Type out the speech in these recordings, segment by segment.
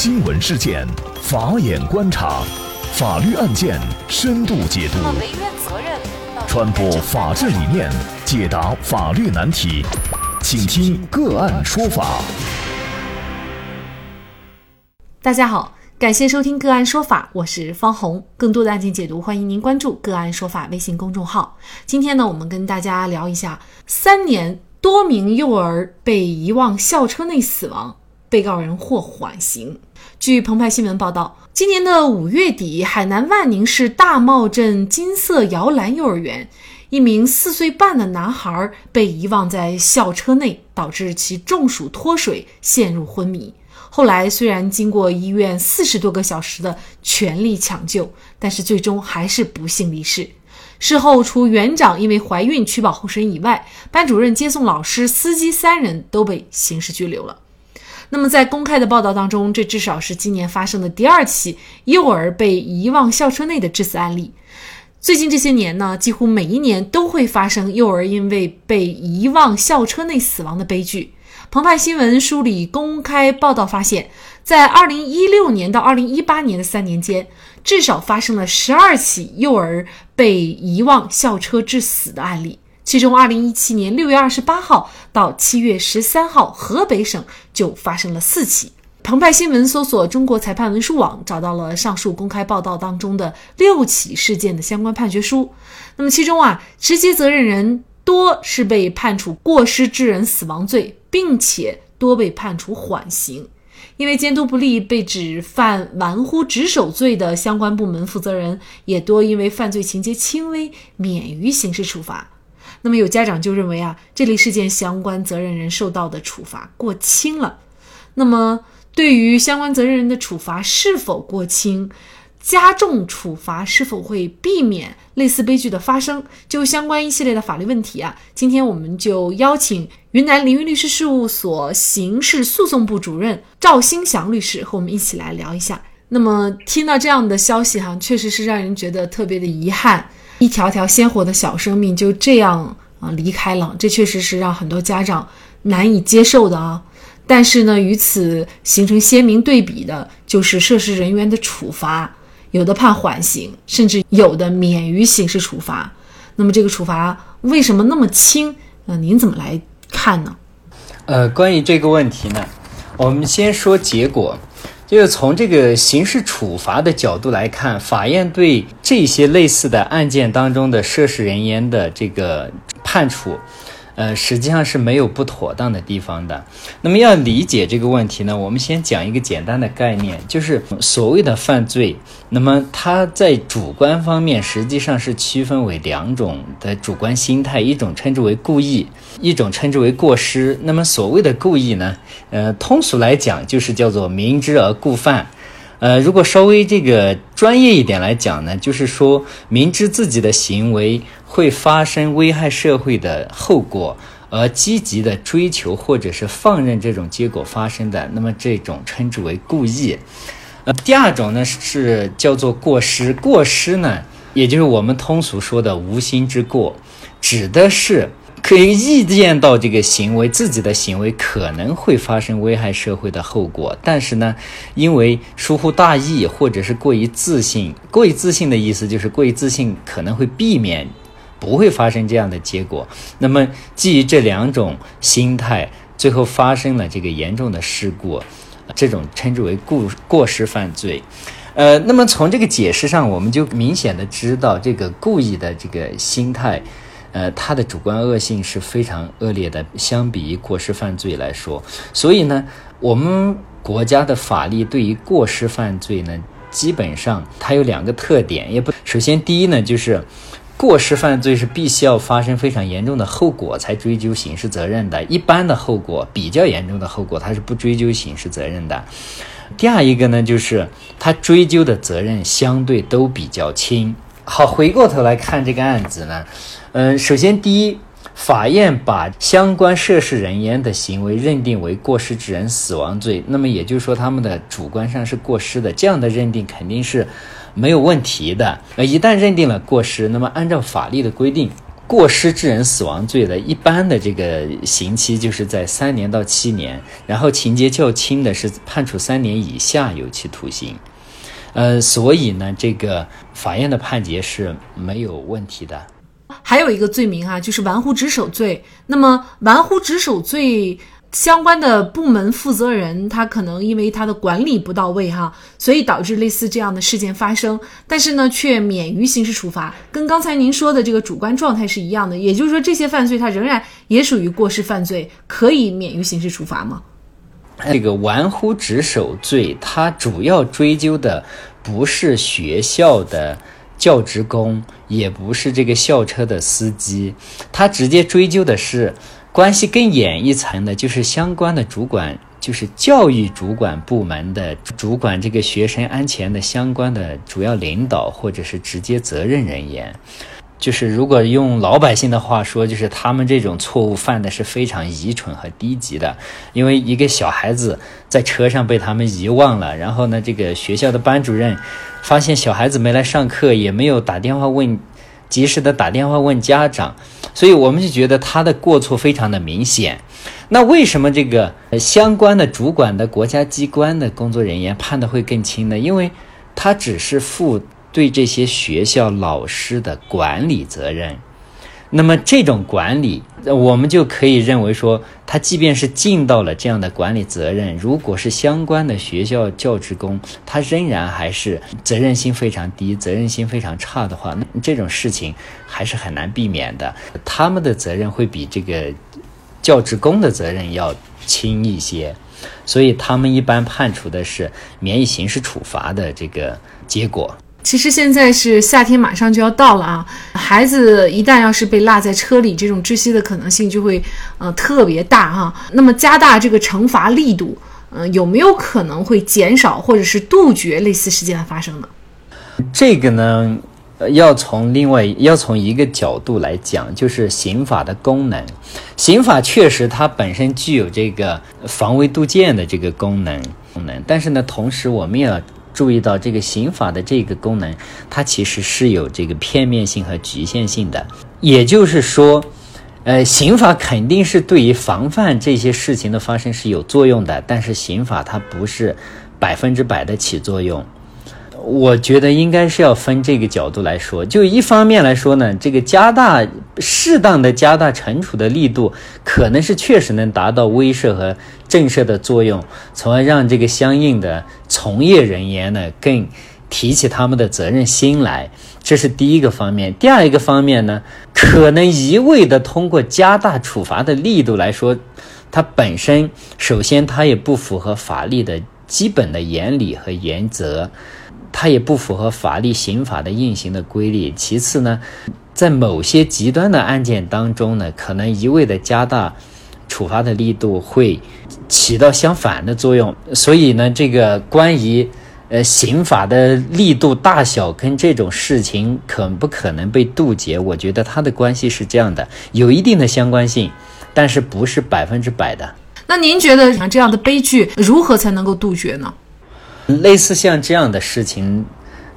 新闻事件，法眼观察，法律案件深度解读，传播法治理念，解答法律难题，请听个案说法。大家好，感谢收听个案说法，我是方红。更多的案件解读，欢迎您关注个案说法微信公众号。今天呢，我们跟大家聊一下三年。多名幼儿被遗忘校车内死亡，被告人获缓刑。据澎湃新闻报道，今年的五月底，海南万宁市大茂镇金色摇篮幼儿园，一名四岁半的男孩被遗忘在校车内，导致其中暑脱水，陷入昏迷。后来虽然经过医院四十多个小时的全力抢救，但是最终还是不幸离世。事后，除园长因为怀孕取保候审以外，班主任、接送老师、司机三人都被刑事拘留了。那么，在公开的报道当中，这至少是今年发生的第二起幼儿被遗忘校车内的致死案例。最近这些年呢，几乎每一年都会发生幼儿因为被遗忘校车内死亡的悲剧。澎湃新闻梳理公开报道发现，在2016年到2018年的三年间，至少发生了十二起幼儿被遗忘校车致死的案例。其中，2017年6月28号到7月13号，河北省就发生了四起。澎湃新闻搜索中国裁判文书网，找到了上述公开报道当中的六起事件的相关判决书。那么，其中啊，直接责任人多是被判处过失致人死亡罪。并且多被判处缓刑，因为监督不力被指犯玩忽职守罪的相关部门负责人也多因为犯罪情节轻微免于刑事处罚。那么有家长就认为啊，这类事件相关责任人受到的处罚过轻了。那么对于相关责任人的处罚是否过轻？加重处罚是否会避免类似悲剧的发生？就相关一系列的法律问题啊，今天我们就邀请云南凌云律师事务所刑事诉讼部主任赵兴祥律师和我们一起来聊一下。那么听到这样的消息哈，确实是让人觉得特别的遗憾，一条条鲜活的小生命就这样啊离开了，这确实是让很多家长难以接受的啊。但是呢，与此形成鲜明对比的就是涉事人员的处罚。有的判缓刑，甚至有的免于刑事处罚。那么这个处罚为什么那么轻？呃，您怎么来看呢？呃，关于这个问题呢，我们先说结果，就是从这个刑事处罚的角度来看，法院对这些类似的案件当中的涉事人员的这个判处。呃，实际上是没有不妥当的地方的。那么要理解这个问题呢，我们先讲一个简单的概念，就是所谓的犯罪。那么它在主观方面实际上是区分为两种的主观心态，一种称之为故意，一种称之为过失。那么所谓的故意呢，呃，通俗来讲就是叫做明知而故犯。呃，如果稍微这个专业一点来讲呢，就是说明知自己的行为会发生危害社会的后果，而积极的追求或者是放任这种结果发生的，那么这种称之为故意。呃，第二种呢是叫做过失，过失呢，也就是我们通俗说的无心之过，指的是。可以预见到这个行为，自己的行为可能会发生危害社会的后果，但是呢，因为疏忽大意或者是过于自信，过于自信的意思就是过于自信可能会避免不会发生这样的结果。那么基于这两种心态，最后发生了这个严重的事故，这种称之为过过失犯罪。呃，那么从这个解释上，我们就明显的知道这个故意的这个心态。呃，它的主观恶性是非常恶劣的，相比于过失犯罪来说，所以呢，我们国家的法律对于过失犯罪呢，基本上它有两个特点，也不，首先第一呢，就是过失犯罪是必须要发生非常严重的后果才追究刑事责任的，一般的后果比较严重的后果，他是不追究刑事责任的。第二一个呢，就是他追究的责任相对都比较轻。好，回过头来看这个案子呢。嗯，首先，第一，法院把相关涉事人员的行为认定为过失致人死亡罪，那么也就是说，他们的主观上是过失的，这样的认定肯定是没有问题的。呃，一旦认定了过失，那么按照法律的规定，过失致人死亡罪的一般的这个刑期就是在三年到七年，然后情节较轻的是判处三年以下有期徒刑。呃，所以呢，这个法院的判决是没有问题的。还有一个罪名啊，就是玩忽职守罪。那么，玩忽职守罪相关的部门负责人，他可能因为他的管理不到位哈，所以导致类似这样的事件发生，但是呢，却免于刑事处罚，跟刚才您说的这个主观状态是一样的。也就是说，这些犯罪他仍然也属于过失犯罪，可以免于刑事处罚吗？这个玩忽职守罪，它主要追究的不是学校的教职工，也不是这个校车的司机，他直接追究的是关系更远一层的，就是相关的主管，就是教育主管部门的主管这个学生安全的相关的主要领导或者是直接责任人员。就是如果用老百姓的话说，就是他们这种错误犯的是非常愚蠢和低级的，因为一个小孩子在车上被他们遗忘了，然后呢，这个学校的班主任发现小孩子没来上课，也没有打电话问，及时的打电话问家长，所以我们就觉得他的过错非常的明显。那为什么这个相关的主管的国家机关的工作人员判的会更轻呢？因为他只是负。对这些学校老师的管理责任，那么这种管理，我们就可以认为说，他即便是尽到了这样的管理责任，如果是相关的学校教职工，他仍然还是责任心非常低、责任心非常差的话，这种事情还是很难避免的。他们的责任会比这个教职工的责任要轻一些，所以他们一般判处的是免于刑事处罚的这个结果。其实现在是夏天，马上就要到了啊！孩子一旦要是被落在车里，这种窒息的可能性就会呃特别大哈。那么加大这个惩罚力度，嗯，有没有可能会减少或者是杜绝类似事件的发生呢？这个呢，要从另外要从一个角度来讲，就是刑法的功能。刑法确实它本身具有这个防微杜渐的这个功能功能，但是呢，同时我们也要。注意到这个刑法的这个功能，它其实是有这个片面性和局限性的。也就是说，呃，刑法肯定是对于防范这些事情的发生是有作用的，但是刑法它不是百分之百的起作用。我觉得应该是要分这个角度来说，就一方面来说呢，这个加大适当的加大惩处的力度，可能是确实能达到威慑和震慑的作用，从而让这个相应的从业人员呢更提起他们的责任心来，这是第一个方面。第二一个方面呢，可能一味的通过加大处罚的力度来说，它本身首先它也不符合法律的基本的原理和原则。它也不符合法律刑法的运行的规律。其次呢，在某些极端的案件当中呢，可能一味的加大处罚的力度，会起到相反的作用。所以呢，这个关于呃刑法的力度大小跟这种事情可不可能被杜绝，我觉得它的关系是这样的，有一定的相关性，但是不是百分之百的。那您觉得像这样的悲剧如何才能够杜绝呢？类似像这样的事情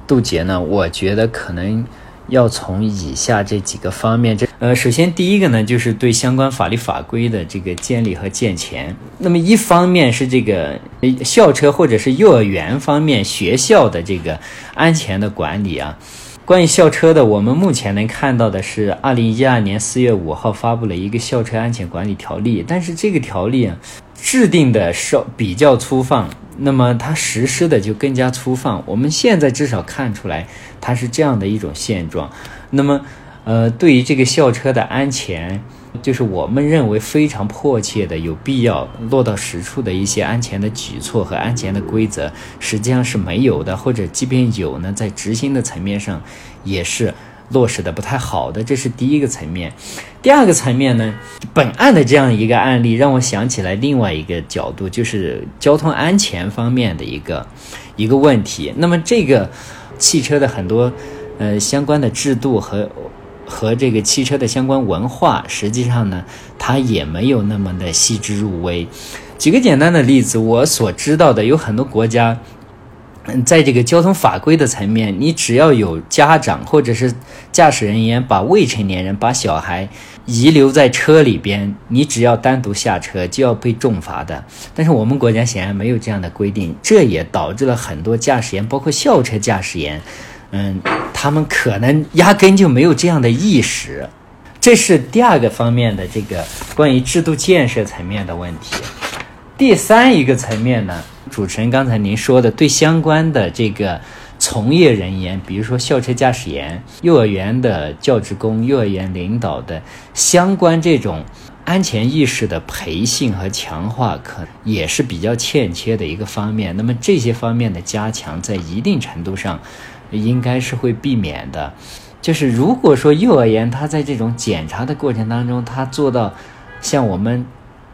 杜绝呢？我觉得可能要从以下这几个方面。这呃，首先第一个呢，就是对相关法律法规的这个建立和健全。那么一方面是这个校车或者是幼儿园方面学校的这个安全的管理啊。关于校车的，我们目前能看到的是，二零一二年四月五号发布了一个校车安全管理条例，但是这个条例，制定的稍比较粗放。那么它实施的就更加粗放。我们现在至少看出来，它是这样的一种现状。那么，呃，对于这个校车的安全，就是我们认为非常迫切的、有必要落到实处的一些安全的举措和安全的规则，实际上是没有的，或者即便有呢，在执行的层面上也是。落实的不太好的，这是第一个层面。第二个层面呢，本案的这样一个案例让我想起来另外一个角度，就是交通安全方面的一个一个问题。那么这个汽车的很多呃相关的制度和和这个汽车的相关文化，实际上呢，它也没有那么的细致入微。举个简单的例子，我所知道的有很多国家。嗯，在这个交通法规的层面，你只要有家长或者是驾驶人员把未成年人把小孩遗留在车里边，你只要单独下车就要被重罚的。但是我们国家显然没有这样的规定，这也导致了很多驾驶员，包括校车驾驶员，嗯，他们可能压根就没有这样的意识。这是第二个方面的这个关于制度建设层面的问题。第三一个层面呢？主持人刚才您说的，对相关的这个从业人员，比如说校车驾驶员、幼儿园的教职工、幼儿园领导的相关这种安全意识的培训和强化，可也是比较欠缺的一个方面。那么这些方面的加强，在一定程度上应该是会避免的。就是如果说幼儿园他在这种检查的过程当中，他做到像我们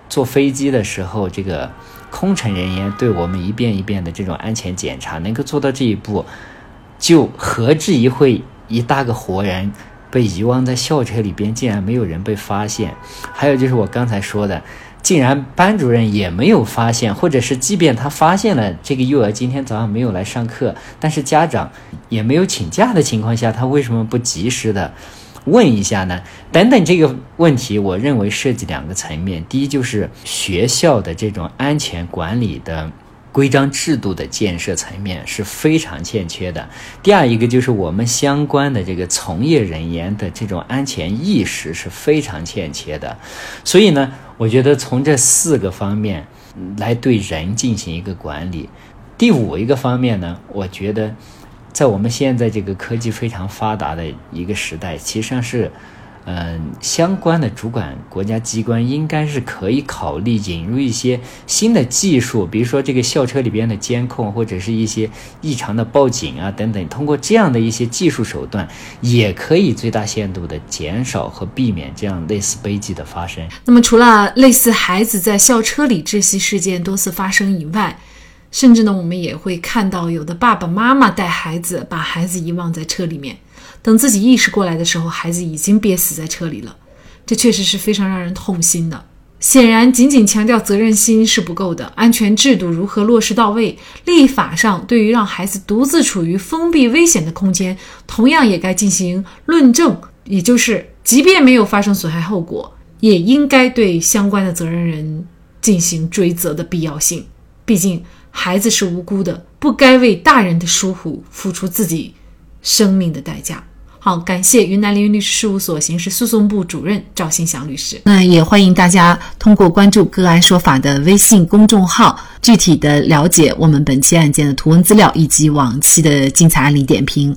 坐飞机的时候这个。空乘人员对我们一遍一遍的这种安全检查，能够做到这一步，就何至于会一大个活人被遗忘在校车里边，竟然没有人被发现？还有就是我刚才说的，竟然班主任也没有发现，或者是即便他发现了这个幼儿今天早上没有来上课，但是家长也没有请假的情况下，他为什么不及时的？问一下呢？等等，这个问题，我认为涉及两个层面。第一，就是学校的这种安全管理的规章制度的建设层面是非常欠缺的。第二，一个就是我们相关的这个从业人员的这种安全意识是非常欠缺的。所以呢，我觉得从这四个方面来对人进行一个管理。第五一个方面呢，我觉得。在我们现在这个科技非常发达的一个时代，其实上是，嗯，相关的主管国家机关应该是可以考虑引入一些新的技术，比如说这个校车里边的监控，或者是一些异常的报警啊等等，通过这样的一些技术手段，也可以最大限度的减少和避免这样类似悲剧的发生。那么，除了类似孩子在校车里窒息事件多次发生以外，甚至呢，我们也会看到有的爸爸妈妈带孩子，把孩子遗忘在车里面，等自己意识过来的时候，孩子已经憋死在车里了。这确实是非常让人痛心的。显然，仅仅强调责任心是不够的，安全制度如何落实到位，立法上对于让孩子独自处于封闭危险的空间，同样也该进行论证，也就是即便没有发生损害后果，也应该对相关的责任人进行追责的必要性。毕竟。孩子是无辜的，不该为大人的疏忽付出自己生命的代价。好，感谢云南凌云律师事务所刑事诉讼部主任赵新祥律师。那也欢迎大家通过关注“个案说法”的微信公众号，具体的了解我们本期案件的图文资料以及往期的精彩案例点评。